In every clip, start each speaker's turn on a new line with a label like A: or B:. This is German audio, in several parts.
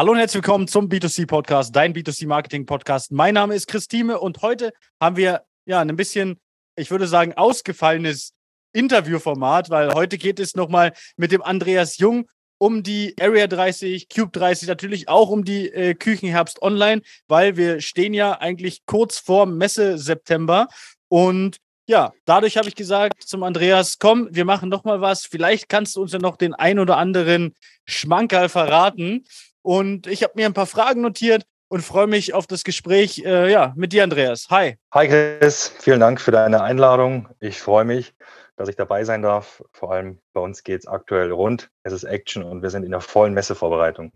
A: Hallo und herzlich willkommen zum B2C Podcast, dein B2C Marketing Podcast. Mein Name ist Christine und heute haben wir ja ein bisschen, ich würde sagen, ausgefallenes Interviewformat, weil heute geht es nochmal mit dem Andreas Jung um die Area 30, Cube 30, natürlich auch um die äh, Küchenherbst Online, weil wir stehen ja eigentlich kurz vor Messe September und ja, dadurch habe ich gesagt zum Andreas, komm, wir machen noch mal was. Vielleicht kannst du uns ja noch den ein oder anderen Schmankerl verraten. Und ich habe mir ein paar Fragen notiert und freue mich auf das Gespräch äh, ja, mit dir, Andreas. Hi.
B: Hi, Chris. Vielen Dank für deine Einladung. Ich freue mich, dass ich dabei sein darf. Vor allem bei uns geht es aktuell rund. Es ist Action und wir sind in der vollen Messevorbereitung.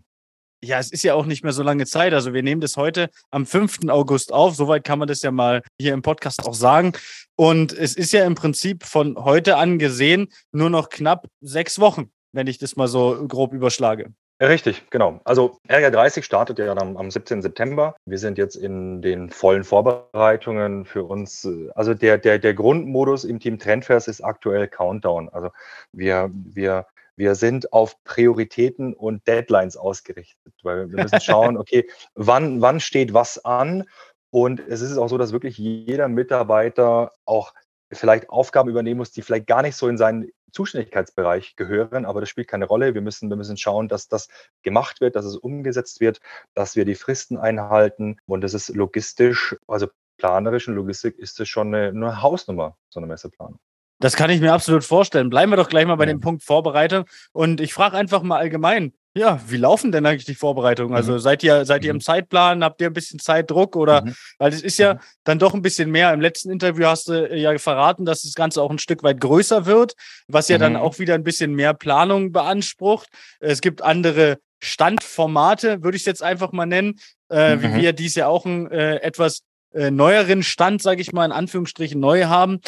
A: Ja, es ist ja auch nicht mehr so lange Zeit. Also wir nehmen das heute am 5. August auf. Soweit kann man das ja mal hier im Podcast auch sagen. Und es ist ja im Prinzip von heute an gesehen nur noch knapp sechs Wochen, wenn ich das mal so grob überschlage.
B: Richtig, genau. Also Area 30 startet ja am, am 17. September. Wir sind jetzt in den vollen Vorbereitungen für uns. Also der, der, der Grundmodus im Team Trendfairs ist aktuell Countdown. Also wir, wir wir sind auf Prioritäten und Deadlines ausgerichtet, weil wir müssen schauen, okay, wann, wann steht was an? Und es ist auch so, dass wirklich jeder Mitarbeiter auch vielleicht Aufgaben übernehmen muss, die vielleicht gar nicht so in seinen Zuständigkeitsbereich gehören, aber das spielt keine Rolle. Wir müssen, wir müssen schauen, dass das gemacht wird, dass es umgesetzt wird, dass wir die Fristen einhalten und das ist logistisch, also planerisch und Logistik ist es schon eine, eine Hausnummer, so eine Messeplanung.
A: Das kann ich mir absolut vorstellen. Bleiben wir doch gleich mal bei ja. dem Punkt Vorbereitung. Und ich frage einfach mal allgemein, ja, wie laufen denn eigentlich die Vorbereitungen? Also mhm. seid ihr, seid ihr im mhm. Zeitplan? Habt ihr ein bisschen Zeitdruck? Oder mhm. weil es ist ja mhm. dann doch ein bisschen mehr. Im letzten Interview hast du ja verraten, dass das Ganze auch ein Stück weit größer wird, was ja mhm. dann auch wieder ein bisschen mehr Planung beansprucht. Es gibt andere Standformate, würde ich es jetzt einfach mal nennen, äh, wie wir dies ja auch einen äh, etwas äh, neueren Stand, sage ich mal, in Anführungsstrichen neu haben.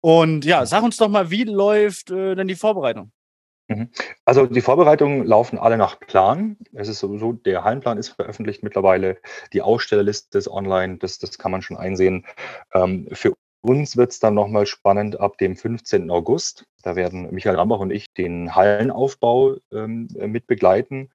A: Und ja, sag uns doch mal, wie läuft äh, denn die Vorbereitung?
B: Mhm. Also die Vorbereitungen laufen alle nach Plan. Es ist sowieso, der Hallenplan ist veröffentlicht mittlerweile, die Ausstellerliste ist online, das, das kann man schon einsehen. Ähm, für uns wird es dann nochmal spannend ab dem 15. August. Da werden Michael Rambach und ich den Hallenaufbau ähm, mit begleiten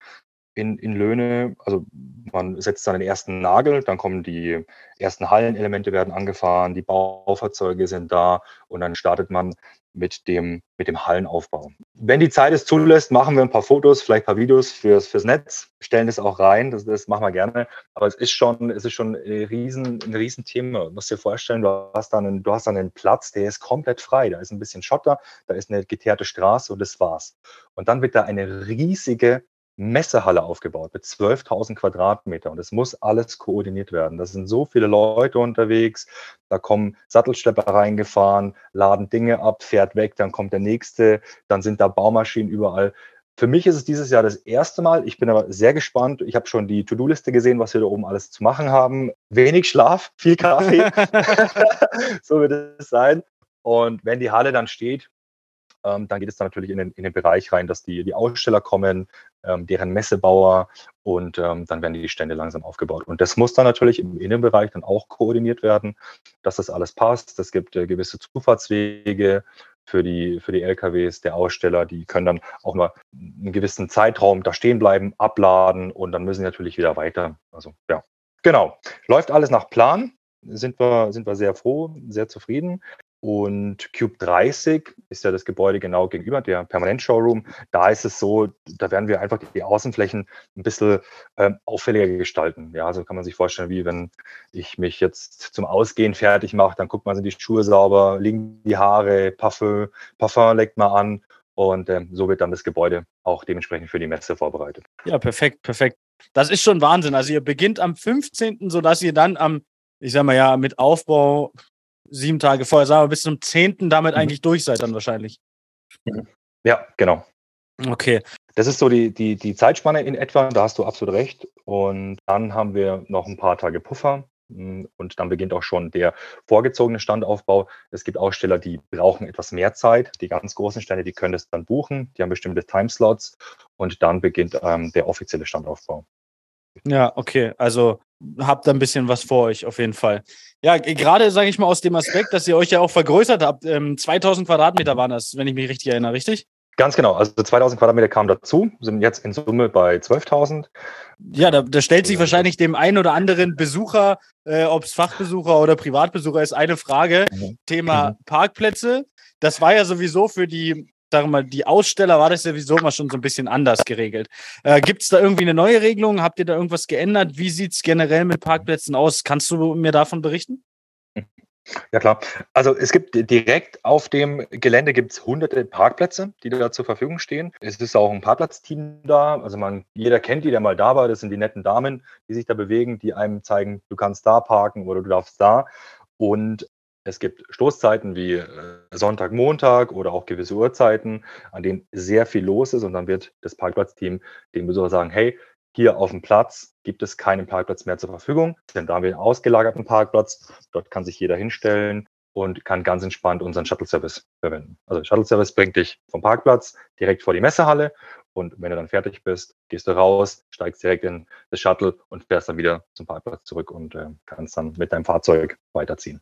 B: in, in Löhne. Also man setzt dann den ersten Nagel, dann kommen die ersten Hallenelemente werden angefahren, die Baufahrzeuge sind da und dann startet man mit dem, mit dem Hallenaufbau. Wenn die Zeit es zulässt, machen wir ein paar Fotos, vielleicht ein paar Videos fürs, fürs Netz, stellen das auch rein, das, das machen wir gerne. Aber es ist schon, es ist schon ein riesen, ein riesen Thema. Du musst dir vorstellen, du hast dann einen, du hast dann einen Platz, der ist komplett frei. Da ist ein bisschen Schotter, da ist eine geteerte Straße und das war's. Und dann wird da eine riesige Messehalle aufgebaut mit 12.000 Quadratmeter und es muss alles koordiniert werden. Da sind so viele Leute unterwegs, da kommen Sattelschlepper reingefahren, laden Dinge ab, fährt weg, dann kommt der nächste, dann sind da Baumaschinen überall. Für mich ist es dieses Jahr das erste Mal. Ich bin aber sehr gespannt. Ich habe schon die To-Do-Liste gesehen, was wir da oben alles zu machen haben. Wenig Schlaf, viel Kaffee. so wird es sein. Und wenn die Halle dann steht, ähm, dann geht es dann natürlich in den, in den Bereich rein, dass die, die Aussteller kommen, ähm, deren Messebauer und ähm, dann werden die Stände langsam aufgebaut. Und das muss dann natürlich im Innenbereich dann auch koordiniert werden, dass das alles passt. Es gibt äh, gewisse Zufahrtswege für die, für die LKWs der Aussteller. Die können dann auch mal einen gewissen Zeitraum da stehen bleiben, abladen und dann müssen sie natürlich wieder weiter. Also ja, genau. Läuft alles nach Plan sind wir, sind wir sehr froh, sehr zufrieden. Und Cube 30 ist ja das Gebäude genau gegenüber, der Permanent-Showroom. Da ist es so, da werden wir einfach die Außenflächen ein bisschen ähm, auffälliger gestalten. Ja, so kann man sich vorstellen, wie wenn ich mich jetzt zum Ausgehen fertig mache, dann guckt man, sind die Schuhe sauber, liegen die Haare, Parfum, Parfum legt man an. Und ähm, so wird dann das Gebäude auch dementsprechend für die Messe vorbereitet.
A: Ja, perfekt, perfekt. Das ist schon Wahnsinn. Also ihr beginnt am 15., sodass ihr dann am, ich sag mal ja, mit Aufbau sieben Tage vorher, sagen wir bis zum 10. damit mhm. eigentlich durch seid dann wahrscheinlich.
B: Ja, genau.
A: Okay.
B: Das ist so die, die, die Zeitspanne in etwa, da hast du absolut recht. Und dann haben wir noch ein paar Tage Puffer. Mm, und dann beginnt auch schon der vorgezogene Standaufbau. Es gibt Aussteller, die brauchen etwas mehr Zeit. Die ganz großen Stände, die können das dann buchen. Die haben bestimmte Timeslots. Und dann beginnt ähm, der offizielle Standaufbau.
A: Ja, okay. Also habt da ein bisschen was vor euch, auf jeden Fall. Ja, gerade sage ich mal aus dem Aspekt, dass ihr euch ja auch vergrößert habt. Ähm, 2000 Quadratmeter waren das, wenn ich mich richtig erinnere, richtig?
B: Ganz genau. Also 2000 Quadratmeter kamen dazu, sind jetzt in Summe bei 12.000.
A: Ja, da, da, stellt sich wahrscheinlich dem einen oder anderen Besucher, äh, ob es Fachbesucher oder Privatbesucher ist, eine Frage. Mhm. Thema. Parkplätze. Das war ja sowieso für die, sagen wir mal, die Aussteller war das sowieso mal schon so ein bisschen anders geregelt. Äh, Gibt es da irgendwie eine neue Regelung? Habt ihr da irgendwas geändert? Wie sieht es generell mit Parkplätzen aus? Kannst du mir davon berichten?
B: Ja klar. Also es gibt direkt auf dem Gelände gibt's hunderte Parkplätze, die da zur Verfügung stehen. Es ist auch ein Parkplatzteam da. Also man, jeder kennt die, der mal da war. Das sind die netten Damen, die sich da bewegen, die einem zeigen, du kannst da parken oder du darfst da. Und es gibt Stoßzeiten wie äh, Sonntag, Montag oder auch gewisse Uhrzeiten, an denen sehr viel los ist und dann wird das Parkplatzteam dem Besucher sagen, hey, hier auf dem Platz gibt es keinen Parkplatz mehr zur Verfügung, denn da haben wir einen ausgelagerten Parkplatz. Dort kann sich jeder hinstellen und kann ganz entspannt unseren Shuttle-Service verwenden. Also Shuttle-Service bringt dich vom Parkplatz direkt vor die Messehalle und wenn du dann fertig bist, gehst du raus, steigst direkt in das Shuttle und fährst dann wieder zum Parkplatz zurück und äh, kannst dann mit deinem Fahrzeug weiterziehen.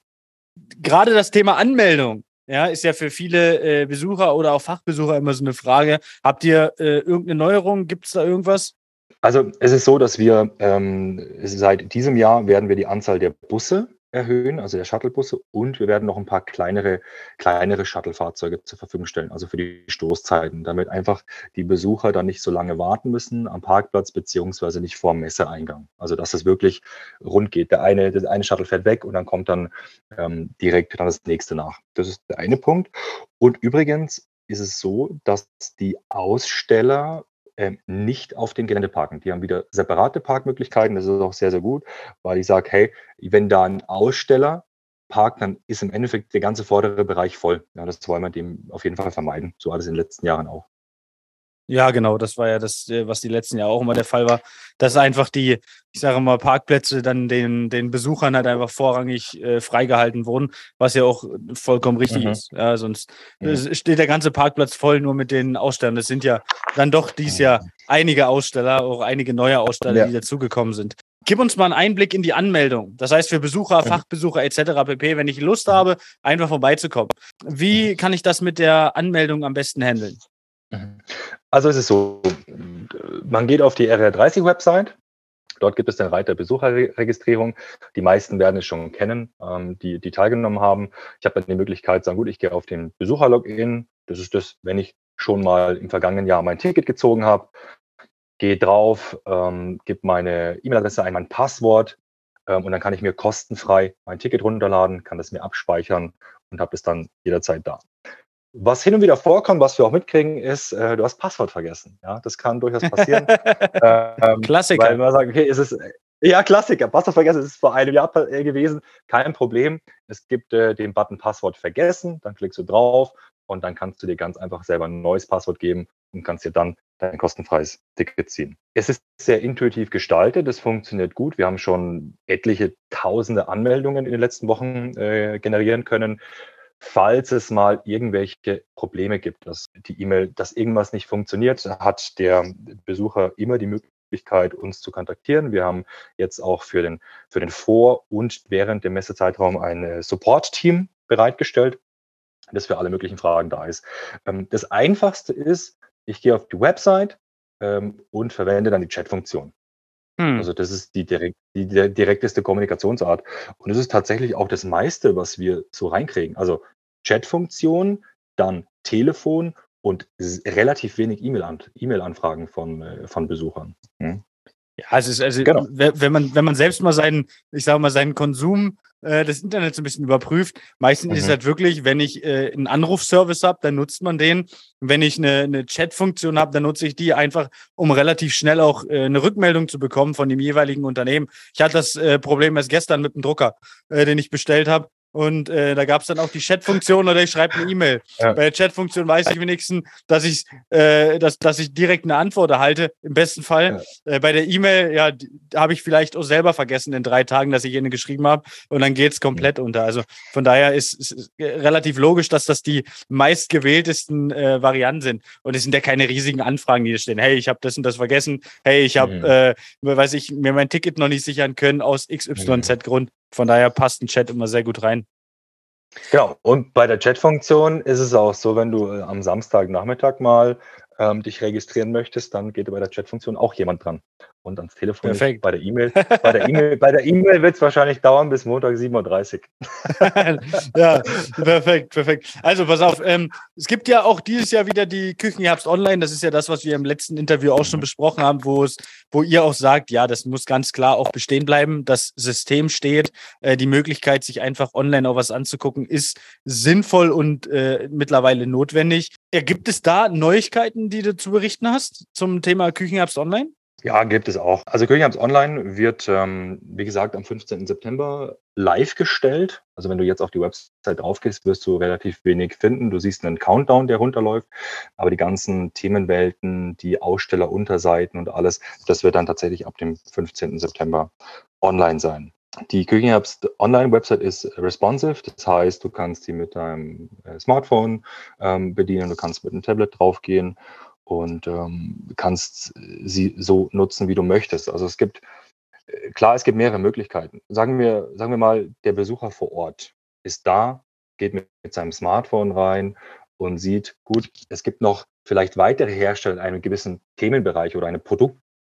A: Gerade das Thema Anmeldung ja, ist ja für viele äh, Besucher oder auch Fachbesucher immer so eine Frage. Habt ihr äh, irgendeine Neuerung? Gibt es da irgendwas?
B: Also es ist so, dass wir ähm, seit diesem Jahr werden wir die Anzahl der Busse erhöhen, also der Shuttlebusse, und wir werden noch ein paar kleinere, kleinere Shuttlefahrzeuge zur Verfügung stellen, also für die Stoßzeiten, damit einfach die Besucher dann nicht so lange warten müssen am Parkplatz beziehungsweise nicht vor dem Messeeingang. Also dass es wirklich rund geht. Der eine, der eine Shuttle fährt weg und dann kommt dann ähm, direkt dann das nächste nach. Das ist der eine Punkt. Und übrigens ist es so, dass die Aussteller nicht auf dem Gelände parken. Die haben wieder separate Parkmöglichkeiten. Das ist auch sehr, sehr gut, weil ich sage, hey, wenn da ein Aussteller parkt, dann ist im Endeffekt der ganze vordere Bereich voll. Ja, das wollen wir dem auf jeden Fall vermeiden. So alles in den letzten Jahren auch.
A: Ja, genau, das war ja das, äh, was die letzten Jahre auch immer der Fall war, dass einfach die, ich sage mal, Parkplätze dann den, den Besuchern halt einfach vorrangig äh, freigehalten wurden, was ja auch vollkommen richtig mhm. ist. Ja, sonst mhm. steht der ganze Parkplatz voll nur mit den Ausstellern. Das sind ja dann doch dies Jahr einige Aussteller, auch einige neue Aussteller, ja. die dazugekommen sind. Gib uns mal einen Einblick in die Anmeldung. Das heißt, für Besucher, Fachbesucher etc. pp., wenn ich Lust habe, einfach vorbeizukommen. Wie kann ich das mit der Anmeldung am besten handeln?
B: Also es ist so, man geht auf die RR30-Website. Dort gibt es den Reiter Besucherregistrierung. Die meisten werden es schon kennen, ähm, die, die teilgenommen haben. Ich habe dann die Möglichkeit, sagen, gut, ich gehe auf den Besucherlogin. Das ist das, wenn ich schon mal im vergangenen Jahr mein Ticket gezogen habe, gehe drauf, ähm, gebe meine E-Mail-Adresse ein, mein Passwort ähm, und dann kann ich mir kostenfrei mein Ticket runterladen, kann das mir abspeichern und habe es dann jederzeit da. Was hin und wieder vorkommt, was wir auch mitkriegen, ist, äh, du hast Passwort vergessen. Ja, das kann durchaus passieren.
A: ähm, Klassiker.
B: Weil man sagt, okay, ist es ja Klassiker. Passwort vergessen ist vor einem Jahr äh, gewesen. Kein Problem. Es gibt äh, den Button Passwort vergessen. Dann klickst du drauf und dann kannst du dir ganz einfach selber ein neues Passwort geben und kannst dir dann dein kostenfreies Ticket ziehen. Es ist sehr intuitiv gestaltet. Es funktioniert gut. Wir haben schon etliche tausende Anmeldungen in den letzten Wochen äh, generieren können falls es mal irgendwelche Probleme gibt, dass die E-Mail, dass irgendwas nicht funktioniert, hat der Besucher immer die Möglichkeit, uns zu kontaktieren. Wir haben jetzt auch für den, für den Vor- und während dem Messezeitraum ein äh, Support-Team bereitgestellt, das für alle möglichen Fragen da ist. Ähm, das Einfachste ist, ich gehe auf die Website ähm, und verwende dann die Chat-Funktion. Hm. Also das ist die, direkt, die, direkteste Kommunikationsart. Und es ist tatsächlich auch das meiste, was wir so reinkriegen. Also Chatfunktion, dann Telefon und relativ wenig E-Mail-Anfragen von, äh, von Besuchern. Hm.
A: Ja, also, ist, also genau. wenn man wenn man selbst mal seinen, ich sage mal seinen Konsum äh, des Internets ein bisschen überprüft, meistens mhm. ist es halt wirklich, wenn ich äh, einen Anrufservice habe, dann nutzt man den. Wenn ich eine, eine Chat-Funktion habe, dann nutze ich die einfach, um relativ schnell auch äh, eine Rückmeldung zu bekommen von dem jeweiligen Unternehmen. Ich hatte das äh, Problem erst gestern mit dem Drucker, äh, den ich bestellt habe. Und äh, da gab es dann auch die Chat-Funktion oder ich schreibe eine E-Mail. Ja. Bei der Chat-Funktion weiß ich wenigstens, dass ich, äh, dass, dass ich direkt eine Antwort erhalte, im besten Fall. Ja. Äh, bei der E-Mail, ja, habe ich vielleicht auch selber vergessen in drei Tagen, dass ich eine geschrieben habe und dann geht's komplett ja. unter. Also von daher ist es relativ logisch, dass das die meistgewähltesten äh, Varianten sind. Und es sind ja keine riesigen Anfragen, die da stehen. Hey, ich habe das und das vergessen. Hey, ich habe, mhm. äh, weiß ich, mir mein Ticket noch nicht sichern können aus XYZ-Grund. Von daher passt ein Chat immer sehr gut rein.
B: Genau, und bei der Chat-Funktion ist es auch so, wenn du äh, am Samstagnachmittag mal ähm, dich registrieren möchtest, dann geht bei der Chat-Funktion auch jemand dran. Und ans Telefon
A: Perfekt.
B: bei der E-Mail. Bei der E-Mail, bei der E-Mail wird es wahrscheinlich dauern bis Montag 7.30
A: Uhr. ja, perfekt, perfekt. Also pass auf, ähm, es gibt ja auch dieses Jahr wieder die Küchenherbst online. Das ist ja das, was wir im letzten Interview auch schon besprochen haben, wo es, wo ihr auch sagt, ja, das muss ganz klar auch bestehen bleiben. Das System steht, äh, die Möglichkeit, sich einfach online auch was anzugucken, ist sinnvoll und äh, mittlerweile notwendig. Ja, gibt es da Neuigkeiten, die du zu berichten hast zum Thema Küchenherbst online?
B: Ja, gibt es auch. Also Küchenherbst Online wird, ähm, wie gesagt, am 15. September live gestellt. Also wenn du jetzt auf die Website draufgehst, wirst du relativ wenig finden. Du siehst einen Countdown, der runterläuft, aber die ganzen Themenwelten, die Ausstellerunterseiten und alles, das wird dann tatsächlich ab dem 15. September online sein. Die Küchenherbst Online-Website ist responsive, das heißt, du kannst die mit deinem äh, Smartphone ähm, bedienen, du kannst mit einem Tablet draufgehen und ähm, kannst sie so nutzen, wie du möchtest. Also es gibt, äh, klar, es gibt mehrere Möglichkeiten. Sagen wir, sagen wir mal, der Besucher vor Ort ist da, geht mit, mit seinem Smartphone rein und sieht, gut, es gibt noch vielleicht weitere Hersteller in einem gewissen Themenbereich oder eine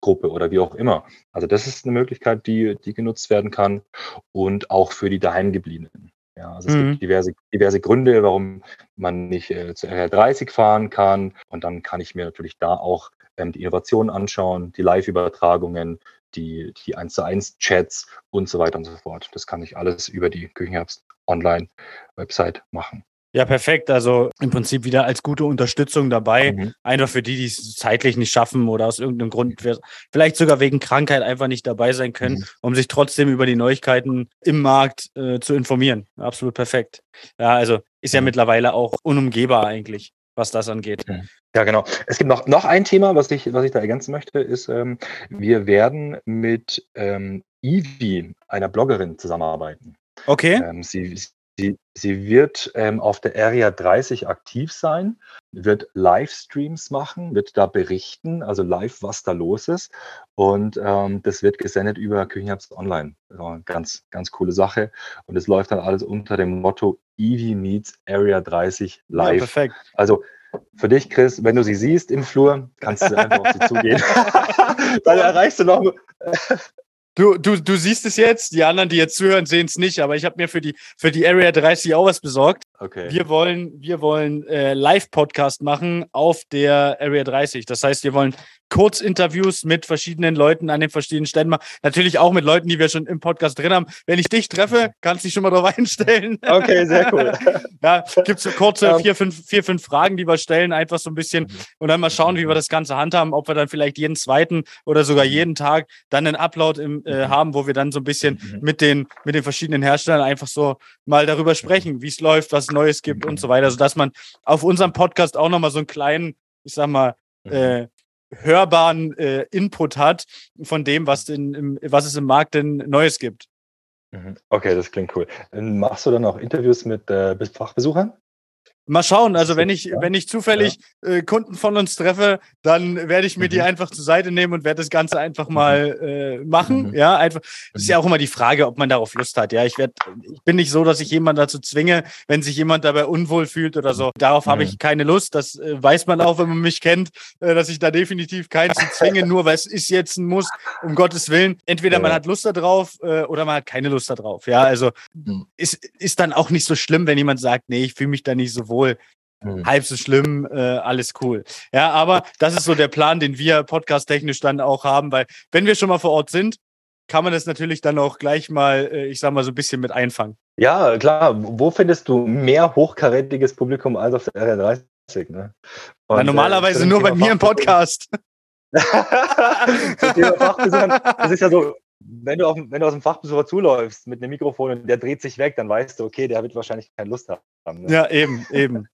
B: Produktgruppe oder wie auch immer. Also das ist eine Möglichkeit, die, die genutzt werden kann und auch für die Daheimgebliebenen. Ja, also es mhm. gibt diverse, diverse Gründe, warum man nicht äh, zu RR30 fahren kann. Und dann kann ich mir natürlich da auch ähm, die Innovationen anschauen, die Live-Übertragungen, die, die 1 zu 1 Chats und so weiter und so fort. Das kann ich alles über die Küchenherbst Online-Website machen.
A: Ja, perfekt. Also im Prinzip wieder als gute Unterstützung dabei. Mhm. Einfach für die, die es zeitlich nicht schaffen oder aus irgendeinem Grund, vielleicht sogar wegen Krankheit einfach nicht dabei sein können, mhm. um sich trotzdem über die Neuigkeiten im Markt äh, zu informieren. Absolut perfekt. Ja, also ist ja mhm. mittlerweile auch unumgehbar eigentlich, was das angeht.
B: Ja, genau. Es gibt noch, noch ein Thema, was ich, was ich da ergänzen möchte, ist, ähm, wir werden mit ähm, Ivy, einer Bloggerin, zusammenarbeiten.
A: Okay.
B: Ähm, sie, Sie, sie wird ähm, auf der Area 30 aktiv sein, wird Livestreams machen, wird da berichten, also live, was da los ist. Und ähm, das wird gesendet über Küchenherbst Online. Also ganz, ganz coole Sache. Und es läuft dann alles unter dem Motto Eevee meets Area 30 live. Ja,
A: perfekt.
B: Also für dich, Chris, wenn du sie siehst im Flur, kannst du einfach auf sie zugehen. dann erreichst du noch.
A: Du, du, du siehst es jetzt, die anderen, die jetzt zuhören, sehen es nicht, aber ich habe mir für die, für die Area 30 auch was besorgt.
B: Okay.
A: Wir wollen, wir wollen äh, Live-Podcast machen auf der Area 30. Das heißt, wir wollen Kurzinterviews mit verschiedenen Leuten an den verschiedenen Stellen machen. Natürlich auch mit Leuten, die wir schon im Podcast drin haben. Wenn ich dich treffe, kannst du dich schon mal drauf einstellen.
B: Okay, sehr cool.
A: ja, gibt so kurze um, vier, fünf, vier, fünf Fragen, die wir stellen, einfach so ein bisschen mhm. und dann mal schauen, wie wir das Ganze handhaben, ob wir dann vielleicht jeden zweiten oder sogar mhm. jeden Tag dann einen Upload im, äh, mhm. haben, wo wir dann so ein bisschen mit den, mit den verschiedenen Herstellern einfach so mal darüber sprechen, wie es läuft, was Neues gibt und so weiter, sodass man auf unserem Podcast auch nochmal so einen kleinen, ich sag mal, äh, hörbaren äh, Input hat von dem, was, denn im, was es im Markt denn Neues gibt.
B: Mhm. Okay, das klingt cool. Machst du dann auch Interviews mit äh, Fachbesuchern?
A: Mal schauen. Also wenn ich, wenn ich zufällig äh, Kunden von uns treffe, dann werde ich mir mhm. die einfach zur Seite nehmen und werde das Ganze einfach mhm. mal äh, machen. Mhm. Ja, einfach. Das ist ja mhm. auch immer die Frage, ob man darauf Lust hat. Ja, ich werde, ich bin nicht so, dass ich jemanden dazu zwinge, wenn sich jemand dabei unwohl fühlt oder so. Darauf mhm. habe ich keine Lust. Das äh, weiß man auch, wenn man mich kennt, äh, dass ich da definitiv keinen zu zwinge, nur weil es ist jetzt ein Muss, um Gottes Willen. Entweder man hat Lust darauf äh, oder man hat keine Lust darauf. Ja, also mhm. ist, ist dann auch nicht so schlimm, wenn jemand sagt, nee, ich fühle mich da nicht so wohl wohl. Mhm. Halb so schlimm, äh, alles cool. Ja, aber das ist so der Plan, den wir podcast-technisch dann auch haben, weil wenn wir schon mal vor Ort sind, kann man das natürlich dann auch gleich mal, äh, ich sag mal, so ein bisschen mit einfangen.
B: Ja, klar. Wo findest du mehr hochkarätiges Publikum als auf der R30? Ne?
A: Und, Na, normalerweise äh, nur bei mir im Podcast.
B: das ist ja so, wenn du, auf, wenn du aus dem Fachbesucher zuläufst mit einem Mikrofon und der dreht sich weg, dann weißt du, okay, der wird wahrscheinlich keine Lust haben.
A: Ne? Ja, eben, eben.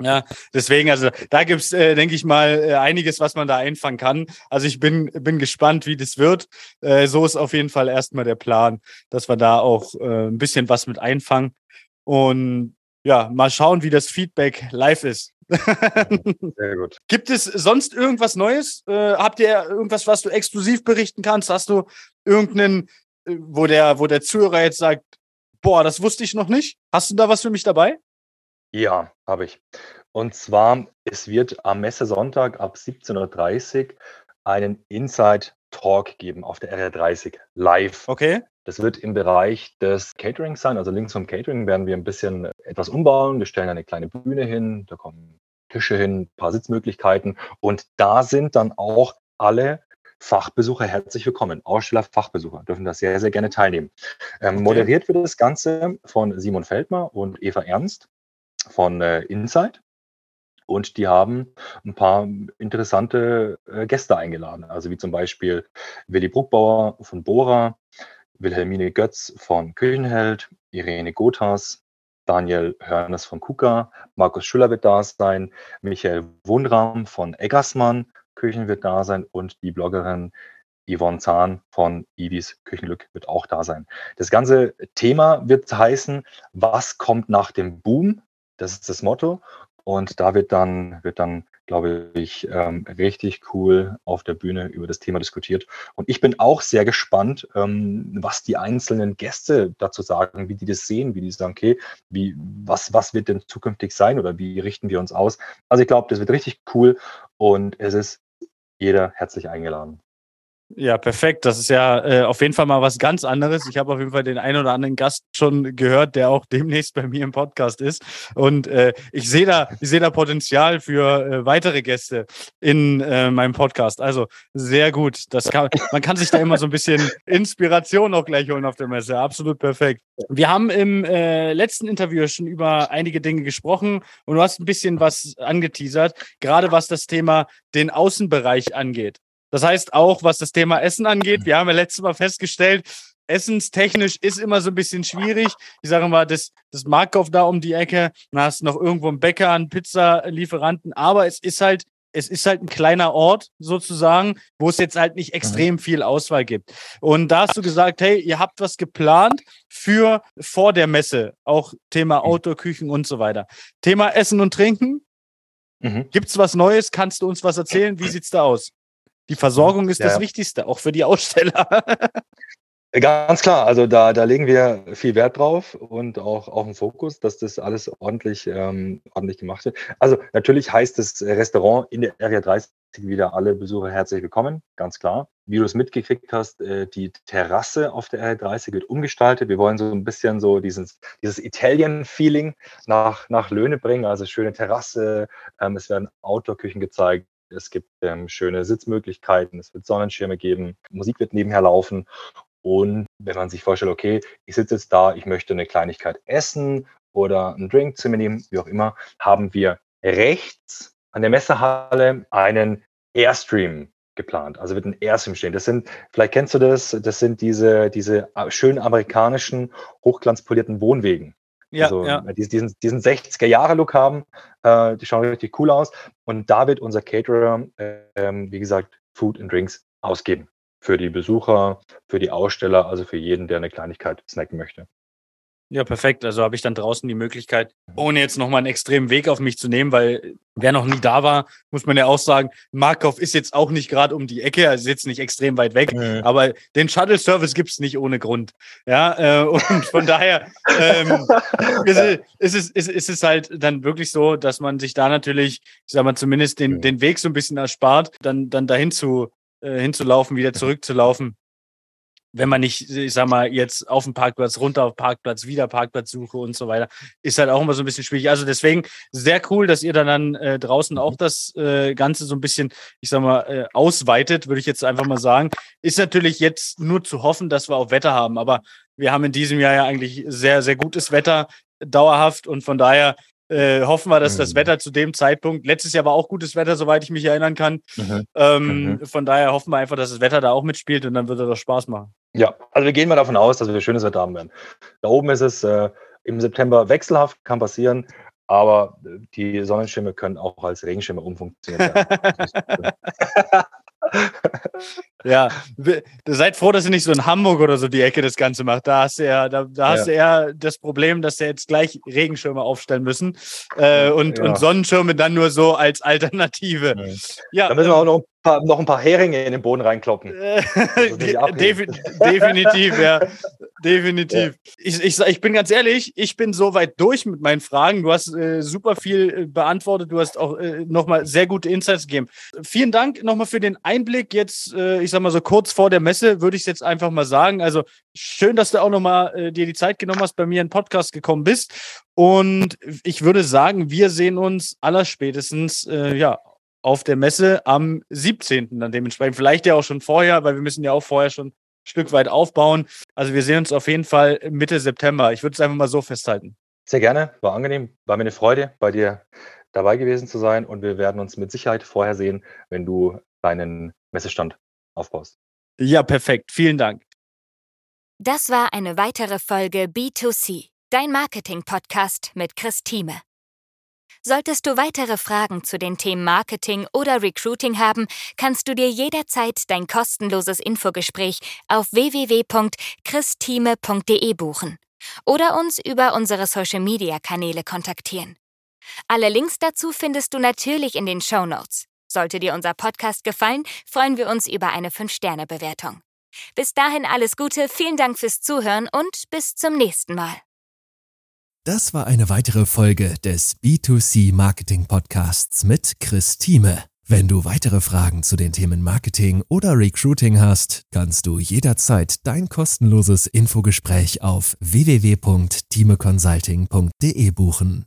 A: Ja, deswegen, also da gibt es, äh, denke ich mal, äh, einiges, was man da einfangen kann. Also ich bin, bin gespannt, wie das wird. Äh, so ist auf jeden Fall erstmal der Plan, dass wir da auch äh, ein bisschen was mit einfangen. Und ja, mal schauen, wie das Feedback live ist.
B: Sehr gut.
A: Gibt es sonst irgendwas Neues? Äh, habt ihr irgendwas, was du exklusiv berichten kannst? Hast du irgendeinen, äh, wo der, wo der Zuhörer jetzt sagt, boah, das wusste ich noch nicht. Hast du da was für mich dabei?
B: Ja, habe ich. Und zwar, es wird am Messe-Sonntag ab 17.30 Uhr einen Inside Talk geben auf der RR30 live.
A: Okay.
B: Das wird im Bereich des Catering sein. Also links vom Catering werden wir ein bisschen etwas umbauen. Wir stellen eine kleine Bühne hin, da kommen Tische hin, ein paar Sitzmöglichkeiten. Und da sind dann auch alle Fachbesucher herzlich willkommen. Aussteller, Fachbesucher dürfen da sehr, sehr gerne teilnehmen. Ähm, okay. Moderiert wird das Ganze von Simon Feldmer und Eva Ernst von äh, Insight. Und die haben ein paar interessante äh, Gäste eingeladen. Also wie zum Beispiel Willy Bruckbauer von Bora, Wilhelmine Götz von Küchenheld, Irene Gothas, Daniel Hörnes von KUKA, Markus Schüller wird da sein, Michael Wundram von Eggersmann, Küchen wird da sein und die Bloggerin Yvonne Zahn von Ivis Küchenglück wird auch da sein. Das ganze Thema wird heißen, was kommt nach dem Boom? Das ist das Motto. Und da wird dann, wird dann, glaube ich, ähm, richtig cool auf der Bühne über das Thema diskutiert. Und ich bin auch sehr gespannt, ähm, was die einzelnen Gäste dazu sagen, wie die das sehen, wie die sagen, okay, wie, was, was wird denn zukünftig sein oder wie richten wir uns aus? Also ich glaube, das wird richtig cool und es ist jeder herzlich eingeladen.
A: Ja, perfekt. Das ist ja äh, auf jeden Fall mal was ganz anderes. Ich habe auf jeden Fall den einen oder anderen Gast schon gehört, der auch demnächst bei mir im Podcast ist. Und äh, ich sehe da, ich sehe da Potenzial für äh, weitere Gäste in äh, meinem Podcast. Also sehr gut. Das kann, man kann sich da immer so ein bisschen Inspiration auch gleich holen auf der Messe. Absolut perfekt. Wir haben im äh, letzten Interview schon über einige Dinge gesprochen und du hast ein bisschen was angeteasert, gerade was das Thema den Außenbereich angeht. Das heißt auch, was das Thema Essen angeht, wir haben ja letztes Mal festgestellt, essenstechnisch ist immer so ein bisschen schwierig. Ich sage mal, das, das Markov da um die Ecke, dann hast du noch irgendwo einen Bäcker, einen Pizzalieferanten, aber es ist halt, es ist halt ein kleiner Ort sozusagen, wo es jetzt halt nicht mhm. extrem viel Auswahl gibt. Und da hast du gesagt, hey, ihr habt was geplant für vor der Messe, auch Thema mhm. Outdoor-Küchen und so weiter. Thema Essen und Trinken. Mhm. Gibt's was Neues? Kannst du uns was erzählen? Wie sieht's da aus? Die Versorgung ist ja. das Wichtigste, auch für die Aussteller.
B: Ganz klar, also da, da legen wir viel Wert drauf und auch auf den Fokus, dass das alles ordentlich, ähm, ordentlich gemacht wird. Also natürlich heißt das Restaurant in der Area 30 wieder alle Besucher herzlich willkommen, ganz klar. Wie du es mitgekriegt hast, äh, die Terrasse auf der Area 30 wird umgestaltet. Wir wollen so ein bisschen so dieses, dieses Italien-Feeling nach, nach Löhne bringen, also schöne Terrasse. Ähm, es werden Outdoor-Küchen gezeigt es gibt ähm, schöne Sitzmöglichkeiten, es wird Sonnenschirme geben, Musik wird nebenher laufen. Und wenn man sich vorstellt, okay, ich sitze jetzt da, ich möchte eine Kleinigkeit essen oder einen Drink zu mir nehmen, wie auch immer, haben wir rechts an der Messehalle einen Airstream geplant. Also wird ein Airstream stehen. Das sind, vielleicht kennst du das, das sind diese, diese äh, schönen amerikanischen, hochglanzpolierten Wohnwegen. Ja, also, ja. Diesen, diesen 60er-Jahre-Look haben, äh, die schauen richtig cool aus. Und da wird unser Caterer, äh, wie gesagt, Food and Drinks ausgeben. Für die Besucher, für die Aussteller, also für jeden, der eine Kleinigkeit snacken möchte.
A: Ja, perfekt. Also habe ich dann draußen die Möglichkeit, ohne jetzt nochmal einen extremen Weg auf mich zu nehmen, weil wer noch nie da war, muss man ja auch sagen, Markov ist jetzt auch nicht gerade um die Ecke, also jetzt nicht extrem weit weg, mhm. aber den Shuttle-Service gibt es nicht ohne Grund. Ja, äh, und von daher ähm, ist, es, ist, ist, es halt dann wirklich so, dass man sich da natürlich, ich sag mal, zumindest den, den Weg so ein bisschen erspart, dann, dann dahin zu, äh, hinzulaufen, wieder zurückzulaufen wenn man nicht, ich sag mal, jetzt auf dem Parkplatz, runter auf Parkplatz, wieder Parkplatz suche und so weiter, ist halt auch immer so ein bisschen schwierig. Also deswegen sehr cool, dass ihr dann, dann äh, draußen auch mhm. das äh, Ganze so ein bisschen, ich sag mal, äh, ausweitet, würde ich jetzt einfach mal sagen. Ist natürlich jetzt nur zu hoffen, dass wir auch Wetter haben, aber wir haben in diesem Jahr ja eigentlich sehr, sehr gutes Wetter dauerhaft und von daher äh, hoffen wir, dass mhm. das Wetter zu dem Zeitpunkt, letztes Jahr war auch gutes Wetter, soweit ich mich erinnern kann. Mhm. Ähm, mhm. Von daher hoffen wir einfach, dass das Wetter da auch mitspielt und dann wird das Spaß machen.
B: Ja, also wir gehen mal davon aus, dass wir schönes Wetter haben werden. Da oben ist es äh, im September wechselhaft, kann passieren, aber die Sonnenschirme können auch als Regenschirme umfunktioniert werden.
A: Ja, seid froh, dass ihr nicht so in Hamburg oder so die Ecke das Ganze macht. Da hast du ja, da, da hast du eher das Problem, dass wir jetzt gleich Regenschirme aufstellen müssen äh, und, ja. und Sonnenschirme dann nur so als Alternative.
B: Ja, da müssen wir auch noch paar, noch ein paar Heringe in den Boden reinkloppen.
A: Also Defi definitiv, ja. Definitiv. Ja. Ich, ich, ich bin ganz ehrlich, ich bin soweit durch mit meinen Fragen. Du hast äh, super viel äh, beantwortet. Du hast auch äh, nochmal sehr gute Insights gegeben. Vielen Dank nochmal für den Einblick. Jetzt, äh, ich sag mal so kurz vor der Messe, würde ich es jetzt einfach mal sagen. Also schön, dass du auch nochmal äh, dir die Zeit genommen hast, bei mir in den Podcast gekommen bist. Und ich würde sagen, wir sehen uns allerspätestens, äh, ja, auf der Messe am 17. dann dementsprechend. Vielleicht ja auch schon vorher, weil wir müssen ja auch vorher schon ein Stück weit aufbauen. Also wir sehen uns auf jeden Fall Mitte September. Ich würde es einfach mal so festhalten.
B: Sehr gerne, war angenehm, war mir eine Freude, bei dir dabei gewesen zu sein und wir werden uns mit Sicherheit vorher sehen, wenn du deinen Messestand aufbaust.
A: Ja, perfekt. Vielen Dank.
C: Das war eine weitere Folge B2C, dein Marketing-Podcast mit Chris Thieme. Solltest du weitere Fragen zu den Themen Marketing oder Recruiting haben, kannst du dir jederzeit dein kostenloses Infogespräch auf www.christime.de buchen oder uns über unsere Social-Media-Kanäle kontaktieren. Alle Links dazu findest du natürlich in den Show Notes. Sollte dir unser Podcast gefallen, freuen wir uns über eine 5-Sterne-Bewertung. Bis dahin alles Gute, vielen Dank fürs Zuhören und bis zum nächsten Mal.
D: Das war eine weitere Folge des B2C Marketing Podcasts mit Chris Thieme. Wenn du weitere Fragen zu den Themen Marketing oder Recruiting hast, kannst du jederzeit dein kostenloses Infogespräch auf www.timeconsulting.de buchen.